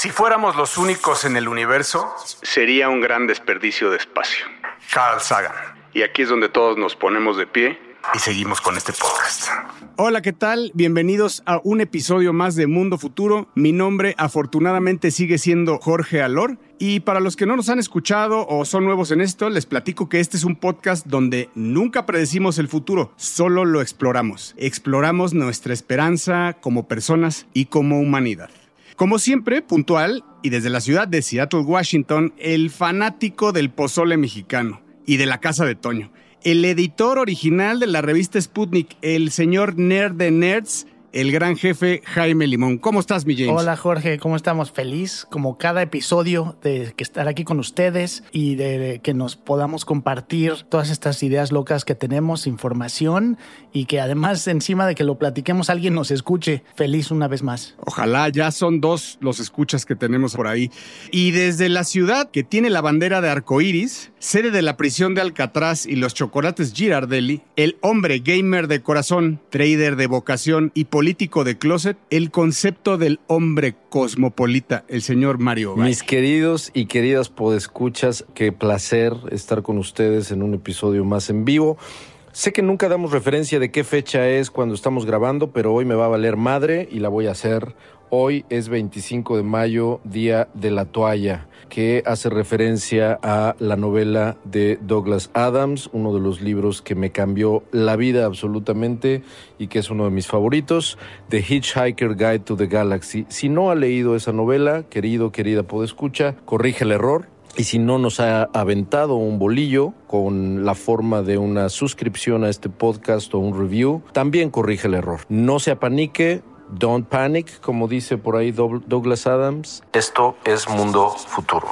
Si fuéramos los únicos en el universo, sería un gran desperdicio de espacio. Carl Sagan. Y aquí es donde todos nos ponemos de pie y seguimos con este podcast. Hola, ¿qué tal? Bienvenidos a un episodio más de Mundo Futuro. Mi nombre afortunadamente sigue siendo Jorge Alor. Y para los que no nos han escuchado o son nuevos en esto, les platico que este es un podcast donde nunca predecimos el futuro, solo lo exploramos. Exploramos nuestra esperanza como personas y como humanidad. Como siempre, puntual y desde la ciudad de Seattle, Washington, el fanático del pozole mexicano y de la casa de Toño. El editor original de la revista Sputnik, el señor Nerd de Nerds, el gran jefe Jaime Limón. ¿Cómo estás, mi James? Hola, Jorge, ¿cómo estamos? Feliz, como cada episodio, de que estar aquí con ustedes y de que nos podamos compartir todas estas ideas locas que tenemos, información y que además, encima de que lo platiquemos, alguien nos escuche. Feliz una vez más. Ojalá, ya son dos los escuchas que tenemos por ahí. Y desde la ciudad que tiene la bandera de arcoíris, sede de la prisión de Alcatraz y los chocolates Girardelli, el hombre gamer de corazón, trader de vocación y político de closet, el concepto del hombre cosmopolita, el señor Mario. Valle. Mis queridos y queridas podescuchas, qué placer estar con ustedes en un episodio más en vivo. Sé que nunca damos referencia de qué fecha es cuando estamos grabando, pero hoy me va a valer madre y la voy a hacer. Hoy es 25 de mayo, Día de la Toalla, que hace referencia a la novela de Douglas Adams, uno de los libros que me cambió la vida absolutamente y que es uno de mis favoritos, The Hitchhiker Guide to the Galaxy. Si no ha leído esa novela, querido, querida podescucha, corrige el error, y si no nos ha aventado un bolillo con la forma de una suscripción a este podcast o un review, también corrige el error. No se apanique, don't panic, como dice por ahí Douglas Adams. Esto es Mundo Futuro.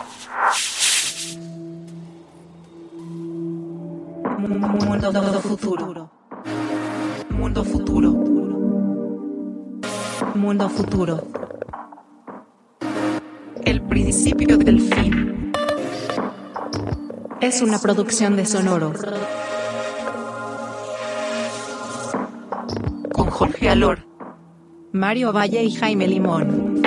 Mundo futuro. Mundo futuro. Mundo futuro. El principio del fin. Es una producción de Sonoro. Con Jorge Alor, Mario Valle y Jaime Limón.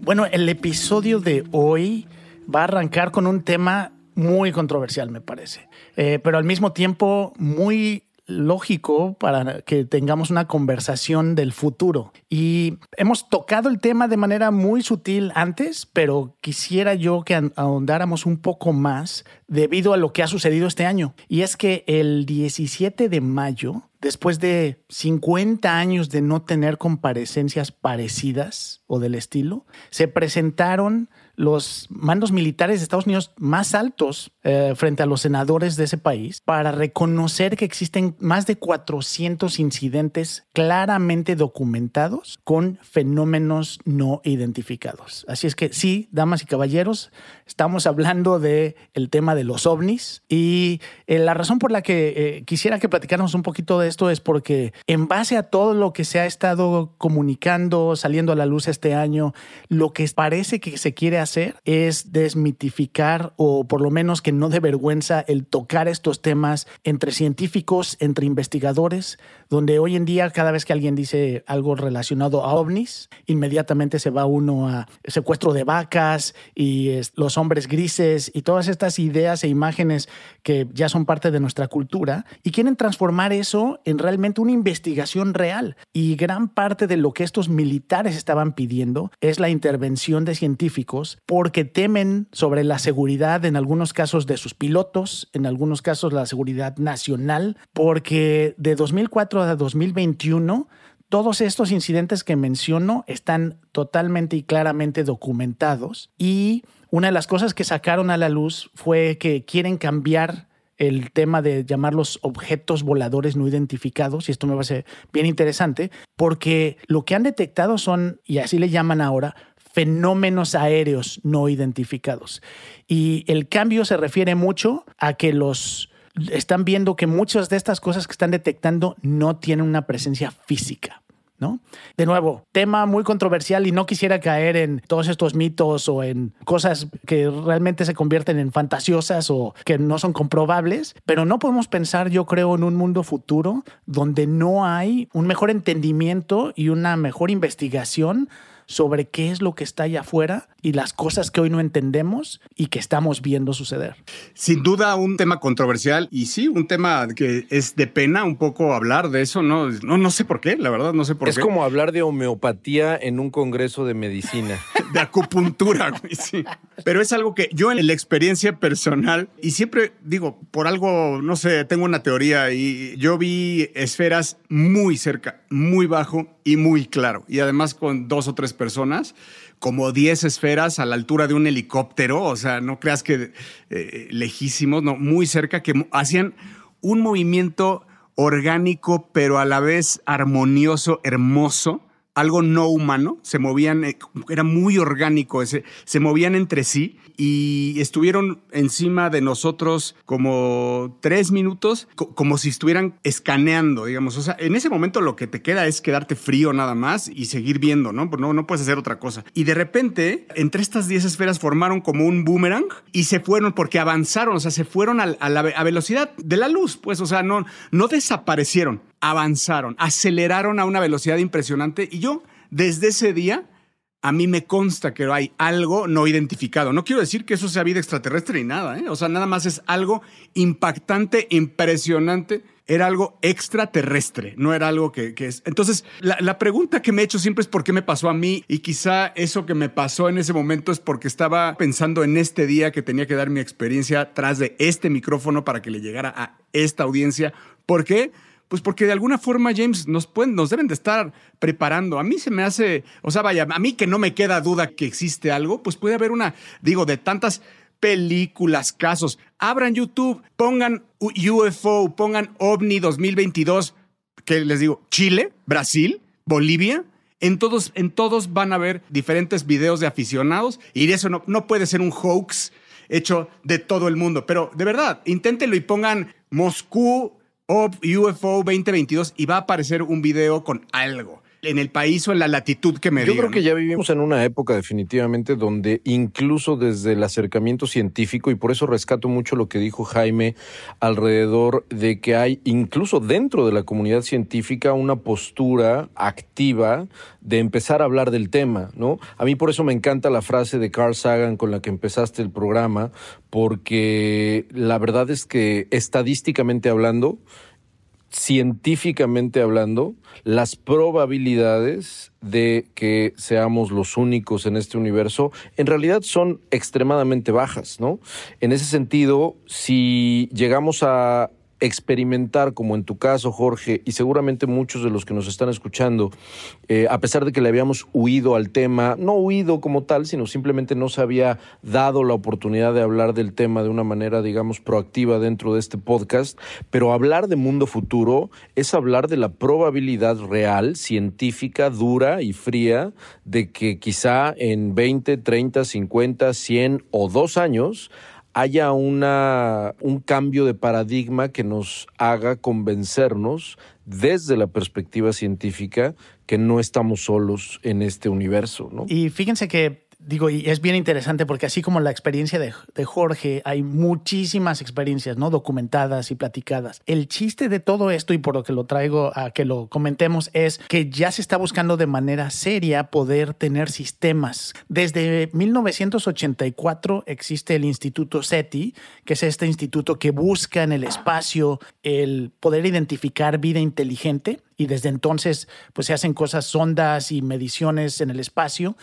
Bueno, el episodio de hoy va a arrancar con un tema muy controversial, me parece, eh, pero al mismo tiempo muy lógico para que tengamos una conversación del futuro. Y hemos tocado el tema de manera muy sutil antes, pero quisiera yo que ahondáramos un poco más debido a lo que ha sucedido este año. Y es que el 17 de mayo, después de 50 años de no tener comparecencias parecidas o del estilo, se presentaron los mandos militares de Estados Unidos más altos eh, frente a los senadores de ese país para reconocer que existen más de 400 incidentes claramente documentados con fenómenos no identificados. Así es que sí, damas y caballeros, estamos hablando de el tema de los ovnis y eh, la razón por la que eh, quisiera que platicáramos un poquito de esto es porque en base a todo lo que se ha estado comunicando, saliendo a la luz este año, lo que parece que se quiere hacer es desmitificar o por lo menos que no dé vergüenza el tocar estos temas entre científicos, entre investigadores, donde hoy en día cada vez que alguien dice algo relacionado a ovnis, inmediatamente se va uno a secuestro de vacas y los hombres grises y todas estas ideas e imágenes que ya son parte de nuestra cultura y quieren transformar eso en realmente una investigación real. Y gran parte de lo que estos militares estaban pidiendo es la intervención de científicos porque temen sobre la seguridad en algunos casos de sus pilotos, en algunos casos la seguridad nacional, porque de 2004 a 2021 todos estos incidentes que menciono están totalmente y claramente documentados y una de las cosas que sacaron a la luz fue que quieren cambiar el tema de llamarlos objetos voladores no identificados, y esto me parece bien interesante, porque lo que han detectado son, y así le llaman ahora, fenómenos aéreos no identificados. Y el cambio se refiere mucho a que los están viendo que muchas de estas cosas que están detectando no tienen una presencia física. ¿no? De nuevo, tema muy controversial y no quisiera caer en todos estos mitos o en cosas que realmente se convierten en fantasiosas o que no son comprobables, pero no podemos pensar, yo creo, en un mundo futuro donde no hay un mejor entendimiento y una mejor investigación sobre qué es lo que está allá afuera y las cosas que hoy no entendemos y que estamos viendo suceder. Sin duda un tema controversial y sí, un tema que es de pena un poco hablar de eso, ¿no? No, no sé por qué, la verdad, no sé por es qué. Es como hablar de homeopatía en un congreso de medicina. de acupuntura, güey, sí. Pero es algo que yo en la experiencia personal, y siempre digo, por algo, no sé, tengo una teoría y yo vi esferas muy cerca, muy bajo y muy claro. Y además con dos o tres personas, como 10 esferas a la altura de un helicóptero, o sea, no creas que eh, lejísimos, no, muy cerca, que hacían un movimiento orgánico, pero a la vez armonioso, hermoso algo no humano, se movían, eh, era muy orgánico, ese, se movían entre sí y estuvieron encima de nosotros como tres minutos, como si estuvieran escaneando, digamos. O sea, en ese momento lo que te queda es quedarte frío nada más y seguir viendo, ¿no? No, no puedes hacer otra cosa. Y de repente, entre estas 10 esferas formaron como un boomerang y se fueron porque avanzaron, o sea, se fueron a, la a velocidad de la luz, pues, o sea, no, no desaparecieron, avanzaron, aceleraron a una velocidad impresionante y yo desde ese día a mí me consta que hay algo no identificado. No quiero decir que eso sea vida extraterrestre ni nada, ¿eh? o sea, nada más es algo impactante, impresionante. Era algo extraterrestre, no era algo que, es. Entonces, la, la, pregunta que me he hecho siempre es por qué me pasó a mí y quizá eso que me pasó en ese momento es porque estaba pensando en este día que tenía que dar mi experiencia tras de este micrófono para que le llegara a esta audiencia. ¿Por qué? Pues porque de alguna forma, James, nos, pueden, nos deben de estar preparando. A mí se me hace, o sea, vaya, a mí que no me queda duda que existe algo, pues puede haber una, digo, de tantas películas, casos. Abran YouTube, pongan UFO, pongan OVNI 2022, que les digo, Chile, Brasil, Bolivia, en todos, en todos van a ver diferentes videos de aficionados y eso no, no puede ser un hoax hecho de todo el mundo. Pero de verdad, inténtenlo y pongan Moscú UFO 2022 y va a aparecer un video con algo en el país o en la latitud que me Yo creo que ya vivimos en una época definitivamente donde incluso desde el acercamiento científico, y por eso rescato mucho lo que dijo Jaime alrededor de que hay incluso dentro de la comunidad científica una postura activa de empezar a hablar del tema, ¿no? A mí por eso me encanta la frase de Carl Sagan con la que empezaste el programa, porque la verdad es que estadísticamente hablando, científicamente hablando, las probabilidades de que seamos los únicos en este universo en realidad son extremadamente bajas, ¿no? En ese sentido, si llegamos a experimentar, como en tu caso, Jorge, y seguramente muchos de los que nos están escuchando, eh, a pesar de que le habíamos huido al tema, no huido como tal, sino simplemente no se había dado la oportunidad de hablar del tema de una manera, digamos, proactiva dentro de este podcast, pero hablar de mundo futuro es hablar de la probabilidad real, científica, dura y fría, de que quizá en 20, 30, 50, 100 o dos años, haya una, un cambio de paradigma que nos haga convencernos desde la perspectiva científica que no estamos solos en este universo. ¿no? Y fíjense que digo, y es bien interesante porque así como la experiencia de, Jorge, hay muchísimas experiencias, ¿no? Documentadas y platicadas. El chiste de todo esto, y por lo que lo traigo a que lo comentemos, es que ya se está buscando de manera seria poder tener sistemas. Desde 1984 existe el Instituto SETI, que es este instituto que busca en el espacio el poder identificar vida inteligente y desde entonces pues se hacen cosas, sondas y mediciones en el espacio.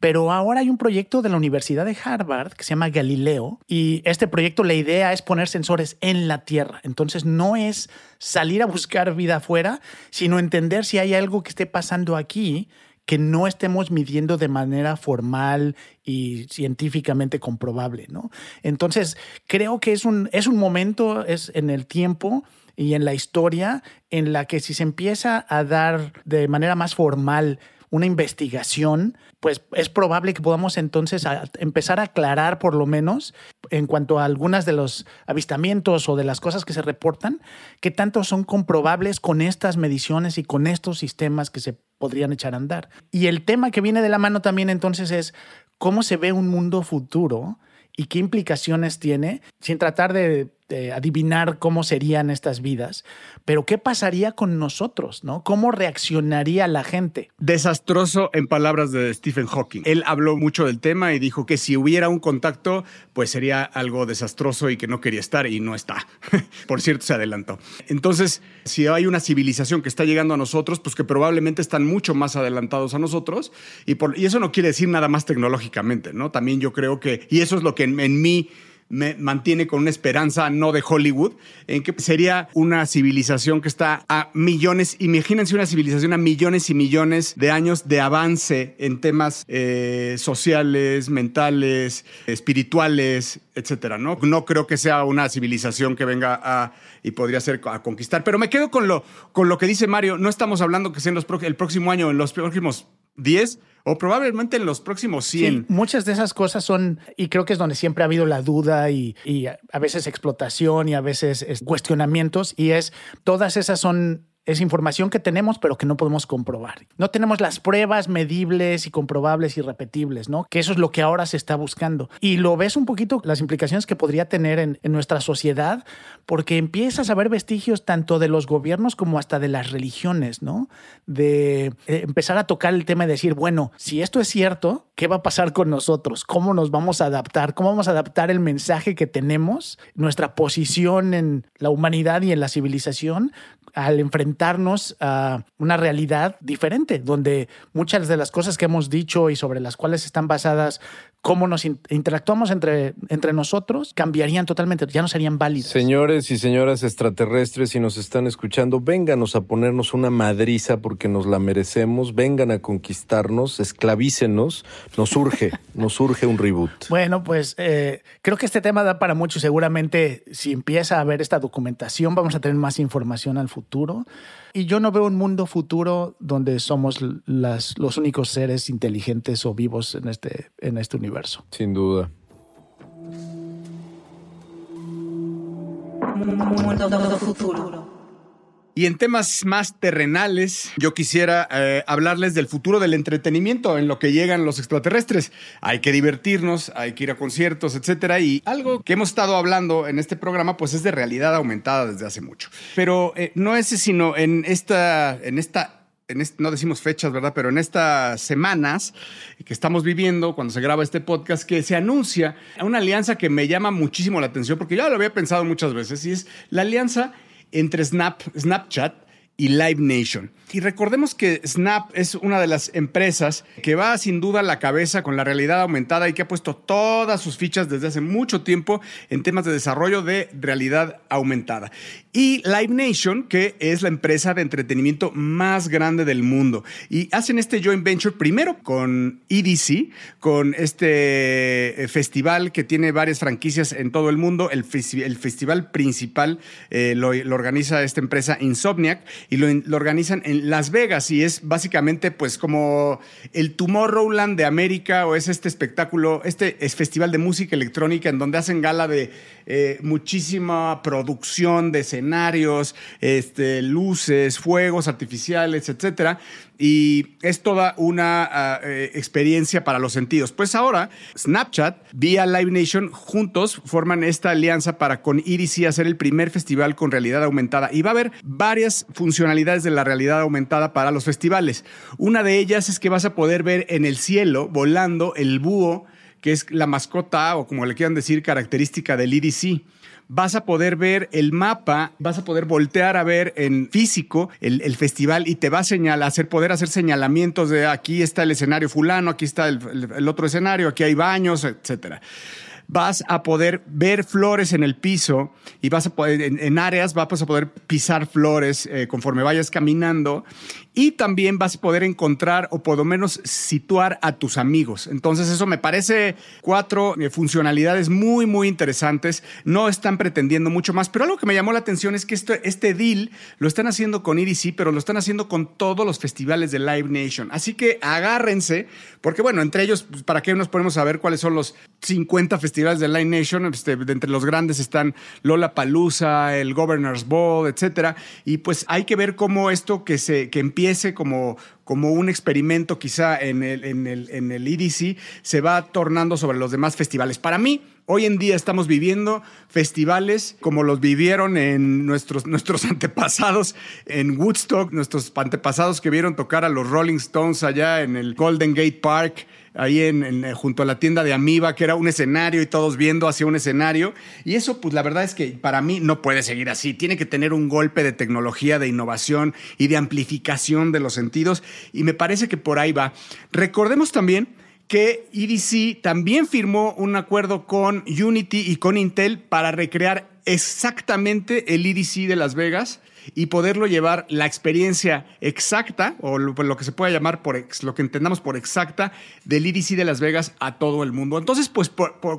Pero ahora hay un proyecto de la Universidad de Harvard que se llama Galileo y este proyecto la idea es poner sensores en la Tierra. Entonces no es salir a buscar vida afuera, sino entender si hay algo que esté pasando aquí que no estemos midiendo de manera formal y científicamente comprobable, ¿no? Entonces, creo que es un, es un momento, es en el tiempo y en la historia en la que si se empieza a dar de manera más formal una investigación, pues es probable que podamos entonces empezar a aclarar por lo menos en cuanto a algunas de los avistamientos o de las cosas que se reportan, qué tanto son comprobables con estas mediciones y con estos sistemas que se podrían echar a andar. Y el tema que viene de la mano también entonces es cómo se ve un mundo futuro y qué implicaciones tiene, sin tratar de, de adivinar cómo serían estas vidas, pero qué pasaría con nosotros, ¿no? ¿Cómo reaccionaría la gente? Desastroso en palabras de Stephen Hawking. Él habló mucho del tema y dijo que si hubiera un contacto, pues sería algo desastroso y que no quería estar y no está. Por cierto, se adelantó. Entonces, si hay una civilización que está llegando a nosotros, pues que probablemente están mucho más adelantados a nosotros y, por, y eso no quiere decir nada más tecnológicamente, ¿no? También yo creo que, y eso es lo que en, en mí me mantiene con una esperanza no de Hollywood, en que sería una civilización que está a millones, imagínense una civilización a millones y millones de años de avance en temas eh, sociales, mentales, espirituales, etcétera, ¿no? No creo que sea una civilización que venga a y podría ser a conquistar, pero me quedo con lo, con lo que dice Mario, no estamos hablando que sea en los, el próximo año, en los próximos 10 o probablemente en los próximos 100. Sí, muchas de esas cosas son, y creo que es donde siempre ha habido la duda y, y a veces explotación y a veces es, cuestionamientos, y es, todas esas son... Es información que tenemos, pero que no podemos comprobar. No tenemos las pruebas medibles y comprobables y repetibles, ¿no? Que eso es lo que ahora se está buscando. Y lo ves un poquito las implicaciones que podría tener en, en nuestra sociedad, porque empiezas a ver vestigios tanto de los gobiernos como hasta de las religiones, ¿no? De eh, empezar a tocar el tema y decir, bueno, si esto es cierto, ¿qué va a pasar con nosotros? ¿Cómo nos vamos a adaptar? ¿Cómo vamos a adaptar el mensaje que tenemos, nuestra posición en la humanidad y en la civilización al a una realidad diferente, donde muchas de las cosas que hemos dicho y sobre las cuales están basadas cómo nos in- interactuamos entre, entre nosotros cambiarían totalmente, ya no serían válidas. Señores y señoras extraterrestres, si nos están escuchando, vénganos a ponernos una madriza porque nos la merecemos, vengan a conquistarnos, esclavícenos, nos urge, nos urge un reboot. Bueno, pues eh, creo que este tema da para mucho. Seguramente si empieza a haber esta documentación vamos a tener más información al futuro. Y yo no veo un mundo futuro donde somos las, los únicos seres inteligentes o vivos en este, en este universo. Sin duda. Mundo futuro. Y en temas más terrenales, yo quisiera eh, hablarles del futuro del entretenimiento en lo que llegan los extraterrestres. Hay que divertirnos, hay que ir a conciertos, etcétera. Y algo que hemos estado hablando en este programa, pues es de realidad aumentada desde hace mucho. Pero eh, no es sino en esta, en esta no decimos fechas, ¿verdad? Pero en estas semanas que estamos viviendo, cuando se graba este podcast, que se anuncia una alianza que me llama muchísimo la atención, porque ya lo había pensado muchas veces, y es la alianza entre Snap, Snapchat y Live Nation. Y recordemos que Snap es una de las empresas que va sin duda a la cabeza con la realidad aumentada y que ha puesto todas sus fichas desde hace mucho tiempo en temas de desarrollo de realidad aumentada. Y Live Nation, que es la empresa de entretenimiento más grande del mundo. Y hacen este joint venture primero con EDC, con este eh, festival que tiene varias franquicias en todo el mundo. El, el festival principal eh, lo organiza esta empresa Insomniac y lo, organizan en Las Vegas y es básicamente pues como el Tomorrowland de América o es este espectáculo, este es festival de música electrónica en donde hacen gala de eh, muchísima producción de escenarios, este, luces, fuegos artificiales, etcétera. Y es toda una ah, eh, experiencia para los sentidos. Pues ahora, Snapchat, vía Live Nation, juntos forman esta alianza para con EDC hacer el primer festival con realidad aumentada. Y va a haber varias funcionalidades de la realidad aumentada para los festivales. Una de ellas es que vas a poder ver en el cielo, volando, el búho, que es la mascota o como le quieran decir, característica del EDC vas a poder ver el mapa, vas a poder voltear a ver en físico el, el festival y te va a señalar, hacer, poder hacer señalamientos de aquí está el escenario fulano, aquí está el, el- otro escenario, aquí hay baños, etcétera. Vas a poder ver flores en el piso y vas a poder, en, áreas vas a poder pisar flores eh, conforme vayas caminando y también vas a poder encontrar o por lo menos situar a tus amigos. Entonces eso me parece cuatro eh, funcionalidades muy, muy interesantes. No están pretendiendo mucho más, pero algo que me llamó la atención es que este, deal lo están haciendo con EDC, pero lo están haciendo con todos los festivales de Live Nation. Así que agárrense, porque bueno, entre ellos, pues, ¿para qué nos ponemos a ver cuáles son los 50 festivales de Live Nation? Este, de entre los grandes están Lola Palusa, el Governor's Ball, etcétera. Y pues hay que ver cómo esto que, se, que empiece como, como un experimento quizá en el, en, el, en el EDC se va tornando sobre los demás festivales. Para mí, Hoy en día estamos viviendo festivales como los vivieron en nuestros, nuestros antepasados en Woodstock, nuestros antepasados que vieron tocar a los Rolling Stones allá en el Golden Gate Park, ahí en, eh, junto a la tienda de Amiba, que era un escenario y todos viendo hacia un escenario. Y eso, pues la verdad es que para mí no puede seguir así. Tiene que tener un golpe de tecnología, de innovación y de amplificación de los sentidos. Y me parece que por ahí va. Recordemos también que EDC también firmó un acuerdo con Unity y con Intel para recrear exactamente el EDC de Las Vegas y poderlo llevar la experiencia exacta, o lo, que se pueda llamar por ex- lo que entendamos por exacta, del EDC de Las Vegas a todo el mundo. Entonces, pues,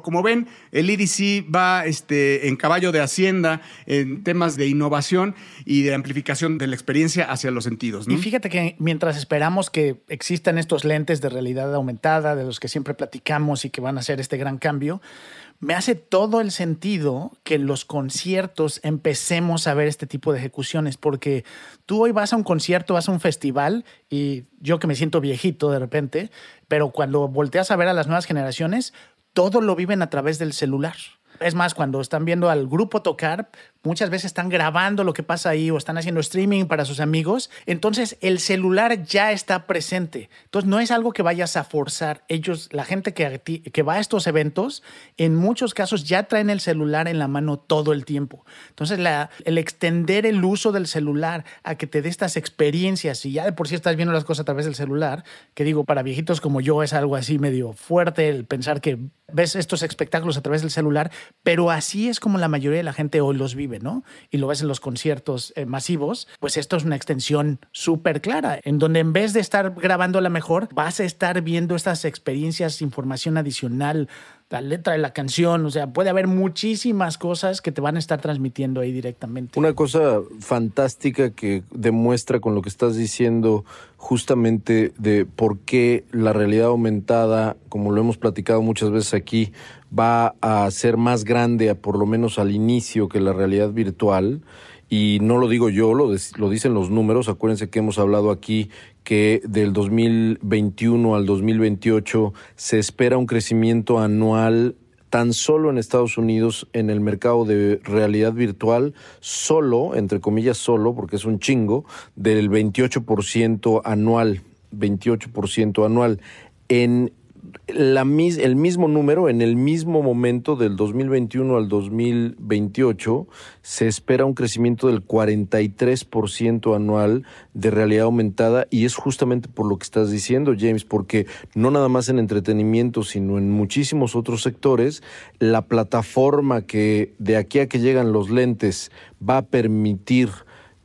como ven, el EDC va este, en caballo de hacienda en temas de innovación y de amplificación de la experiencia hacia los sentidos. Y fíjate que mientras esperamos que existan estos lentes de realidad aumentada, de los que siempre platicamos y que van a hacer este gran cambio, me hace todo el sentido que en los conciertos empecemos a ver este tipo de ejecuciones, porque tú hoy vas a un concierto, vas a un festival y yo que me siento viejito de repente, pero cuando volteas a ver a las nuevas generaciones, todo lo viven a través del celular. Es más, cuando están viendo al grupo tocar, muchas veces están grabando lo que pasa ahí o están haciendo streaming para sus amigos. Entonces, el celular ya está presente. Entonces, no es algo que vayas a forzar. Ellos, la gente que, va a estos eventos, en muchos casos ya traen el celular en la mano todo el tiempo. Entonces, el extender el uso del celular a que te dé estas experiencias y ya de por sí estás viendo las cosas a través del celular, que digo, para viejitos como yo es algo así medio fuerte el pensar que ves estos espectáculos a través del celular, pero así es como la mayoría de la gente hoy los vive, Y lo ves en los conciertos eh, masivos, pues esto es una extensión súper clara, en donde en vez de estar grabando la mejor, vas a estar viendo estas experiencias, información adicional, la letra de la canción, o sea, puede haber muchísimas cosas que te van a estar transmitiendo ahí directamente. Una cosa fantástica que demuestra con lo que estás diciendo justamente de por qué la realidad aumentada, como lo hemos platicado muchas veces aquí, va a ser más grande, por lo menos al inicio, que la realidad virtual. Y no lo digo yo, lo, lo dicen los números. Acuérdense que hemos hablado aquí que del 2021 al 2028 se espera un crecimiento anual tan solo en Estados Unidos en el mercado de realidad virtual, solo, entre comillas solo, porque es un chingo, del 28% anual, 28% anual. En la, el mismo número, en el mismo momento del 2021 al 2028, se espera un crecimiento del 43% anual de realidad aumentada y es justamente por lo que estás diciendo, James, porque no nada más en entretenimiento, sino en muchísimos otros sectores, la plataforma que de aquí a que llegan los lentes va a permitir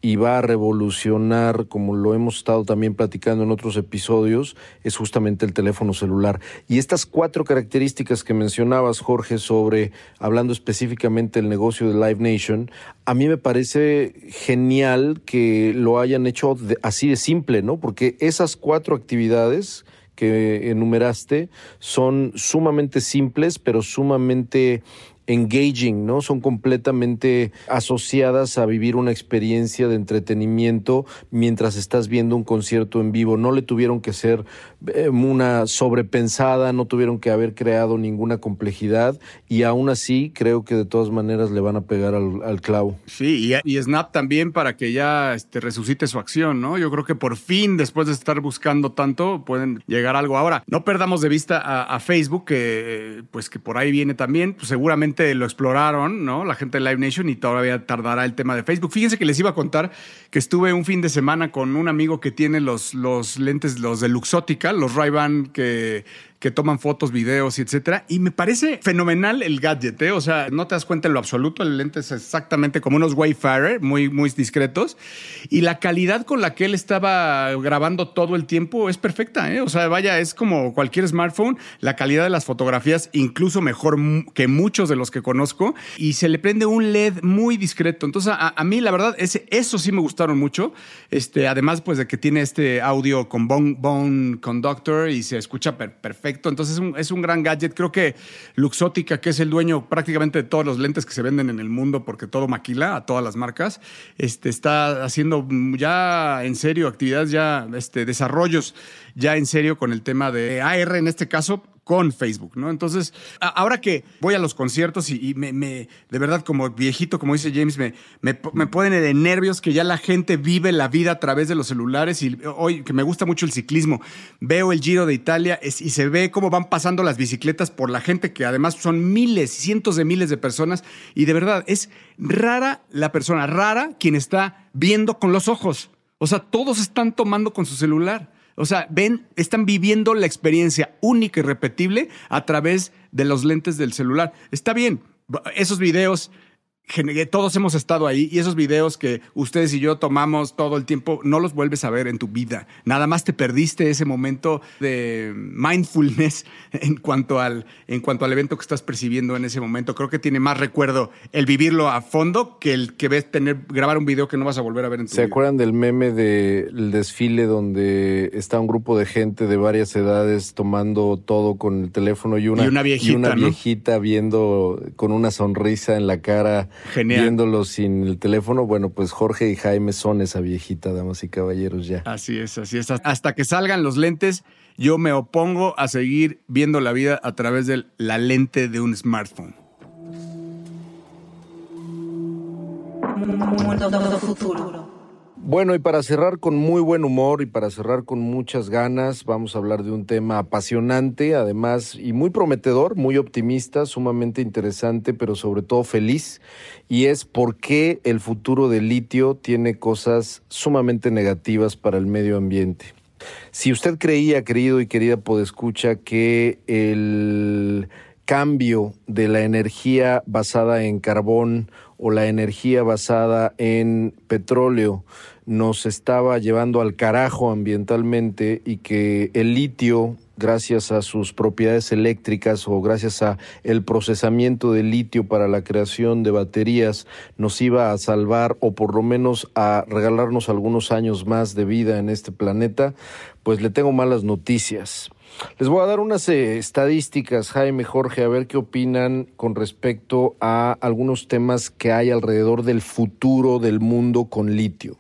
y va a revolucionar, como lo hemos estado también platicando en otros episodios, es justamente el teléfono celular. Y estas cuatro características que mencionabas, Jorge, sobre, hablando específicamente del negocio de Live Nation, a mí me parece genial que lo hayan hecho así de simple, ¿no? Porque esas cuatro actividades que enumeraste son sumamente simples, pero sumamente engaging, ¿no? Son completamente asociadas a vivir una experiencia de entretenimiento mientras estás viendo un concierto en vivo. No le tuvieron que ser eh, una sobrepensada, no tuvieron que haber creado ninguna complejidad y aún así creo que de todas maneras le van a pegar al, al clavo. Sí, y, y Snap también para que ya este, resucite su acción, ¿no? Yo creo que por fin, después de estar buscando tanto, pueden llegar a algo. Ahora, no perdamos de vista a, a Facebook, que pues que por ahí viene también, pues seguramente lo exploraron, ¿no? La gente de Live Nation y todavía tardará el tema de Facebook. Fíjense que les iba a contar que estuve un fin de semana con un amigo que tiene los, los lentes, los de Luxótica, los Ray-Ban que, que toman fotos, videos y etcétera. Y me parece fenomenal el gadget, ¿eh? O sea, no te das cuenta en lo absoluto. El lente es exactamente como unos Wayfarer, muy, muy discretos. Y la calidad con la que él estaba grabando todo el tiempo es perfecta, ¿eh? O sea, vaya, es como cualquier smartphone. La calidad de las fotografías, incluso mejor que muchos de los que conozco. Y se le prende un LED muy discreto. Entonces, a, mí, la verdad, ese, eso sí me gustaron mucho. Este, además, pues de que tiene este audio con Bone, bone Conductor y se escucha perfecto. Entonces, es un, es un gran gadget. Creo que Luxótica, que es el dueño prácticamente de todos los lentes que se venden en el mundo, porque todo maquila a todas las marcas, este, está haciendo ya en serio actividades, ya este, desarrollos ya en serio con el tema de AR en este caso con Facebook, ¿no? Entonces, ahora que voy a los conciertos y, me, de verdad, como viejito, como dice James, me, me, ponen de nervios que ya la gente vive la vida a través de los celulares y hoy que me gusta mucho el ciclismo, veo el Giro de Italia y se ve cómo van pasando las bicicletas por la gente, que además son miles, cientos de miles de personas y de verdad es rara la persona, rara quien está viendo con los ojos. O sea, todos están tomando con su celular. O sea, ven, están viviendo la experiencia única y repetible a través de los lentes del celular. Está bien, esos videos todos hemos estado ahí y esos videos que ustedes y yo tomamos todo el tiempo, no los vuelves a ver en tu vida. Nada más te perdiste ese momento de mindfulness en cuanto al, en cuanto al evento que estás percibiendo en ese momento. Creo que tiene más recuerdo el vivirlo a fondo que el que ves tener, grabar un video que no vas a volver a ver en tu vida. ¿Se acuerdan del meme del desfile donde está un grupo de gente de varias edades tomando todo con el teléfono y una, viejita, una viejita viendo con una sonrisa en la cara Genial. viéndolo sin el teléfono. Bueno, pues Jorge y Jaime son esa viejita, damas y caballeros, ya. Así es, así es. Hasta que salgan los lentes, yo me opongo a seguir viendo la vida a través de la lente de un smartphone. futuro. Bueno, y para cerrar con muy buen humor y para cerrar con muchas ganas, vamos a hablar de un tema apasionante, además, y muy prometedor, muy optimista, sumamente interesante, pero sobre todo feliz, y es por qué el futuro del litio tiene cosas sumamente negativas para el medio ambiente. Si usted creía, querido y querida podescucha, que el cambio de la energía basada en carbón o la energía basada en petróleo nos estaba llevando al carajo ambientalmente y que el litio gracias a sus propiedades eléctricas o gracias a el procesamiento de litio para la creación de baterías nos iba a salvar o por lo menos a regalarnos algunos años más de vida en este planeta, pues le tengo malas noticias. Les voy a dar unas eh, estadísticas, Jaime, Jorge, a ver qué opinan con respecto a algunos temas que hay alrededor del futuro del mundo con litio.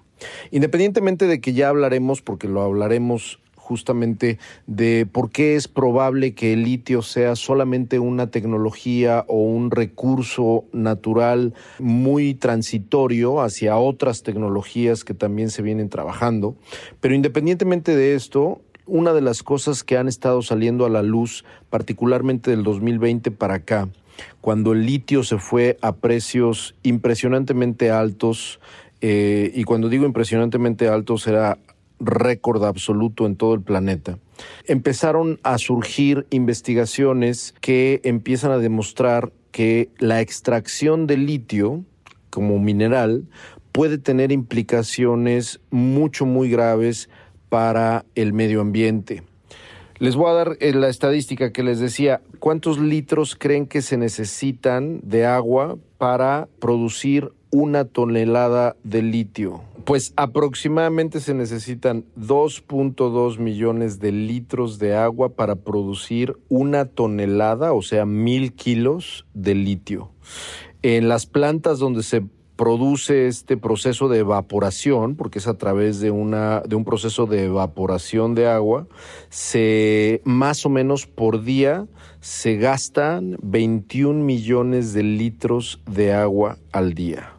Independientemente de que ya hablaremos, porque lo hablaremos justamente de por qué es probable que el litio sea solamente una tecnología o un recurso natural muy transitorio hacia otras tecnologías que también se vienen trabajando. Pero independientemente de esto, una de las cosas que han estado saliendo a la luz, particularmente del 2020 para acá, cuando el litio se fue a precios impresionantemente altos, eh, y cuando digo impresionantemente altos era récord absoluto en todo el planeta, empezaron a surgir investigaciones que empiezan a demostrar que la extracción de litio como mineral puede tener implicaciones mucho, muy graves para el medio ambiente. Les voy a dar eh, la estadística que les decía. ¿Cuántos litros creen que se necesitan de agua para producir una tonelada de litio? Pues aproximadamente se necesitan 2.2 millones de litros de agua para producir una tonelada, o sea, mil kilos de litio. En las plantas donde se produce este proceso de evaporación, porque es a través de, una, de un proceso de evaporación de agua, se más o menos por día se gastan 21 millones de litros de agua al día.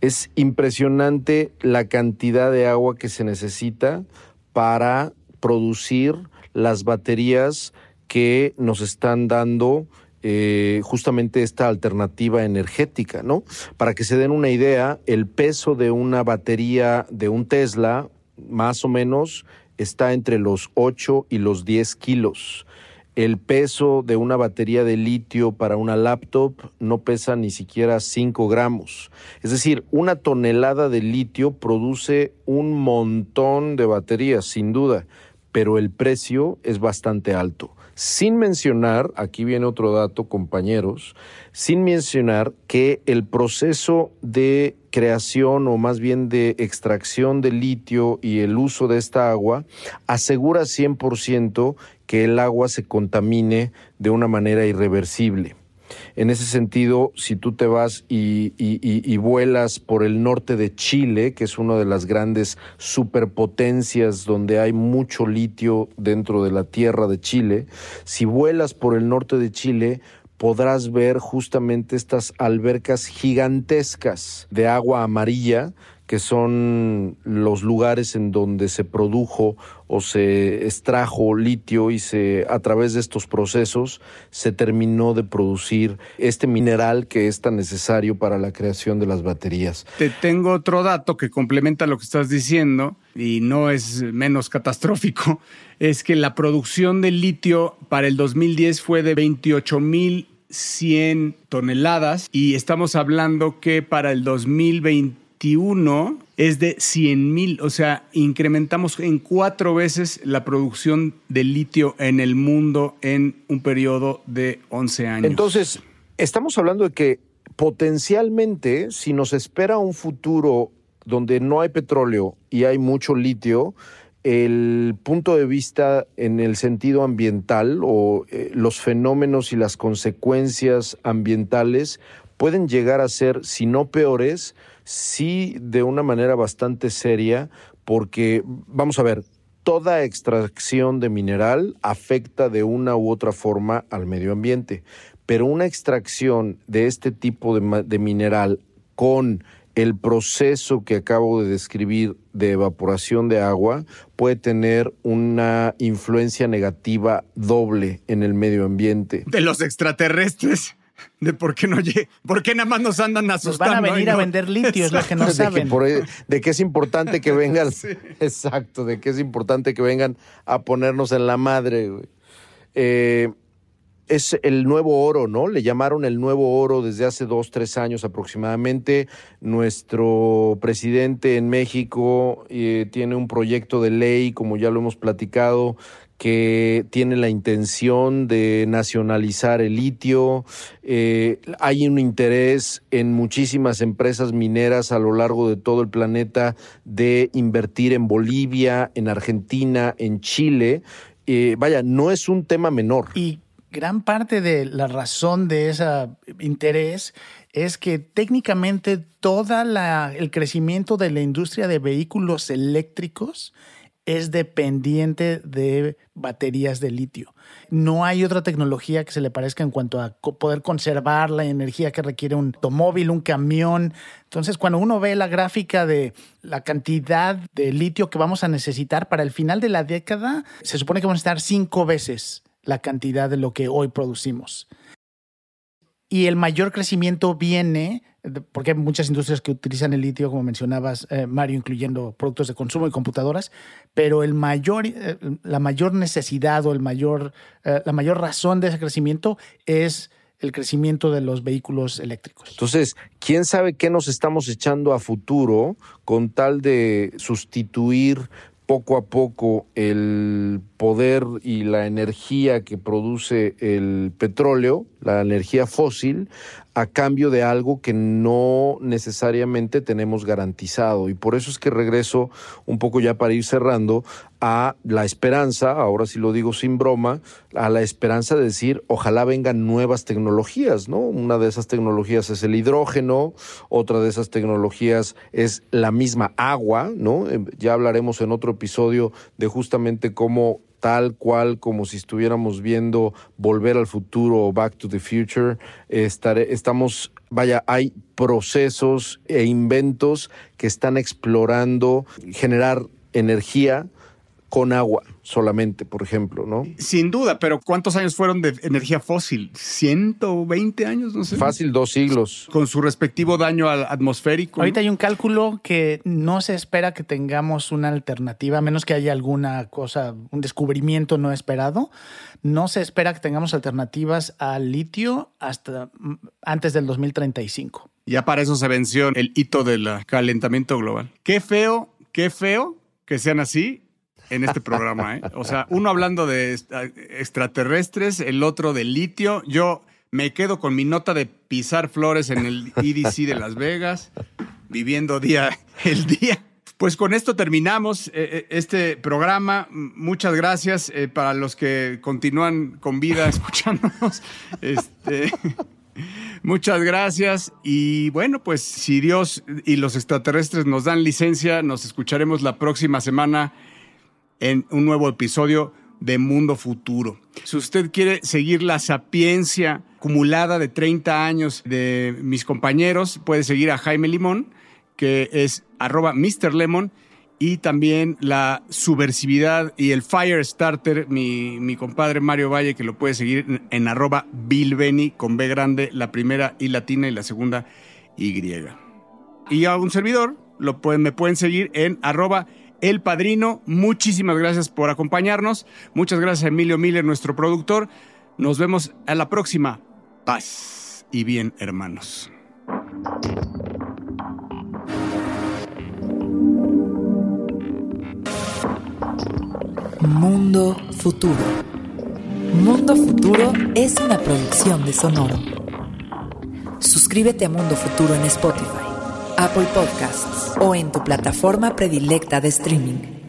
Es impresionante la cantidad de agua que se necesita para producir las baterías que nos están dando eh, justamente esta alternativa energética, ¿no? Para que se den una idea, el peso de una batería de un Tesla, más o menos, está entre los 8 y los 10 kilos. el peso de una batería de litio para una laptop no pesa ni siquiera 5 gramos. Es decir, una tonelada de litio produce un montón de baterías, sin duda, pero el precio es bastante alto. Sin mencionar, aquí viene otro dato, compañeros, sin mencionar que el proceso de creación o más bien de extracción de litio y el uso de esta agua asegura 100% que el agua se contamine de una manera irreversible. En ese sentido, si tú te vas y, vuelas por el norte de Chile, que es una de las grandes superpotencias donde hay mucho litio dentro de la tierra de Chile, si vuelas por el norte de Chile, podrás ver justamente estas albercas gigantescas de agua amarilla que son los lugares en donde se produjo o se extrajo litio y se a través de estos procesos se terminó de producir este mineral que es tan necesario para la creación de las baterías. Te tengo otro dato que complementa lo que estás diciendo y no es menos catastrófico, es que la producción de litio para el 2010 fue de 28 mil 100 toneladas y estamos hablando que para el 2020 es de 100 mil, o sea, incrementamos en cuatro veces la producción de litio en el mundo en un periodo de 11 años. Entonces, estamos hablando de que potencialmente, si nos espera un futuro donde no hay petróleo y hay mucho litio, el punto de vista en el sentido ambiental o eh, los fenómenos y las consecuencias ambientales pueden llegar a ser, si no peores, sí de una manera bastante seria, porque vamos a ver, toda extracción de mineral afecta de una u otra forma al medio ambiente, pero una extracción de este tipo de, mineral con el proceso que acabo de describir de evaporación de agua puede tener una influencia negativa doble en el medio ambiente. De los extraterrestres de por qué no por qué nada más nos andan asustando. Nos van a venir a vender litio, es lo que no saben. de que es importante que vengan, exacto, de que es importante que vengan a ponernos en la madre. Eh, es el nuevo oro, ¿no? Le llamaron el nuevo oro desde hace dos, tres años aproximadamente. Nuestro presidente en México eh, tiene un proyecto de ley, como ya lo hemos platicado, que tiene la intención de nacionalizar el litio. Eh, hay un interés en muchísimas empresas mineras a lo largo de todo el planeta de invertir en Bolivia, en Argentina, en Chile. Eh, vaya, no es un tema menor. Y gran parte de la razón de ese interés es que técnicamente todo el crecimiento de la industria de vehículos eléctricos es dependiente de baterías de litio. No hay otra tecnología que se le parezca en cuanto a poder conservar la energía que requiere un automóvil, un camión. Entonces, cuando uno ve la gráfica de la cantidad de litio que vamos a necesitar para el final de la década, se supone que vamos a estar cinco veces la cantidad de lo que hoy producimos. Y el mayor crecimiento viene porque hay muchas industrias que utilizan el litio, como mencionabas, eh, Mario, incluyendo productos de consumo y computadoras, pero el mayor, eh, la mayor necesidad o el mayor, eh, la mayor razón de ese crecimiento es el crecimiento de los vehículos eléctricos. Entonces, ¿quién sabe qué nos estamos echando a futuro con tal de sustituir poco a poco el poder y la energía que produce el petróleo, la energía fósil, a cambio de algo que no necesariamente tenemos garantizado. Y por eso es que regreso un poco ya para ir cerrando a la esperanza, ahora sí lo digo sin broma, a la esperanza de decir, ojalá vengan nuevas tecnologías, ¿no? Una de esas tecnologías es el hidrógeno, otra de esas tecnologías es la misma agua, ¿no? Eh, ya hablaremos en otro episodio de justamente cómo tal cual como si estuviéramos viendo Volver al Futuro o Back to the Future. estamos, vaya, hay procesos e inventos que están explorando generar energía con agua solamente, por ejemplo, ¿no? Sin duda, pero ¿cuántos años fueron de energía fósil? ¿120 años? No sé. Fácil dos siglos. Con su respectivo daño al atmosférico. Ahorita hay un cálculo que no se espera que tengamos una alternativa, a menos que haya alguna cosa, un descubrimiento no esperado. No se espera que tengamos alternativas al litio hasta mm, antes del 2035. Ya para eso se venció el hito del calentamiento global. Qué feo, qué feo que sean así en este programa. ¿eh? O sea, uno hablando de extraterrestres, el otro de litio. Yo me quedo con mi nota de pisar flores en el EDC de Las Vegas, viviendo día el día. Pues con esto terminamos eh, eh, este programa. Muchas gracias para los que continúan con vida escuchándonos. Este, muchas gracias. Y bueno, pues si Dios y los extraterrestres nos dan licencia, nos escucharemos la próxima semana en un nuevo episodio de Mundo Futuro. Si usted quiere seguir la sapiencia acumulada de 30 años de mis compañeros, puede seguir a Jaime Limón, que es arroba Mr. Lemon, y también la subversividad y el fire starter, mi, compadre Mario Valle, que lo puede seguir en, en arroba con B grande, la primera y latina y la segunda Y. Y a un servidor, lo me pueden seguir en arroba el Padrino. Muchísimas gracias por acompañarnos. Muchas gracias a Emilio Miller, nuestro productor. Nos vemos a la próxima. Paz y bien, hermanos. Mundo Futuro. Mundo Futuro es una producción de Sonoro. Suscríbete a Mundo Futuro en Spotify Apple Podcasts o en tu plataforma predilecta de streaming.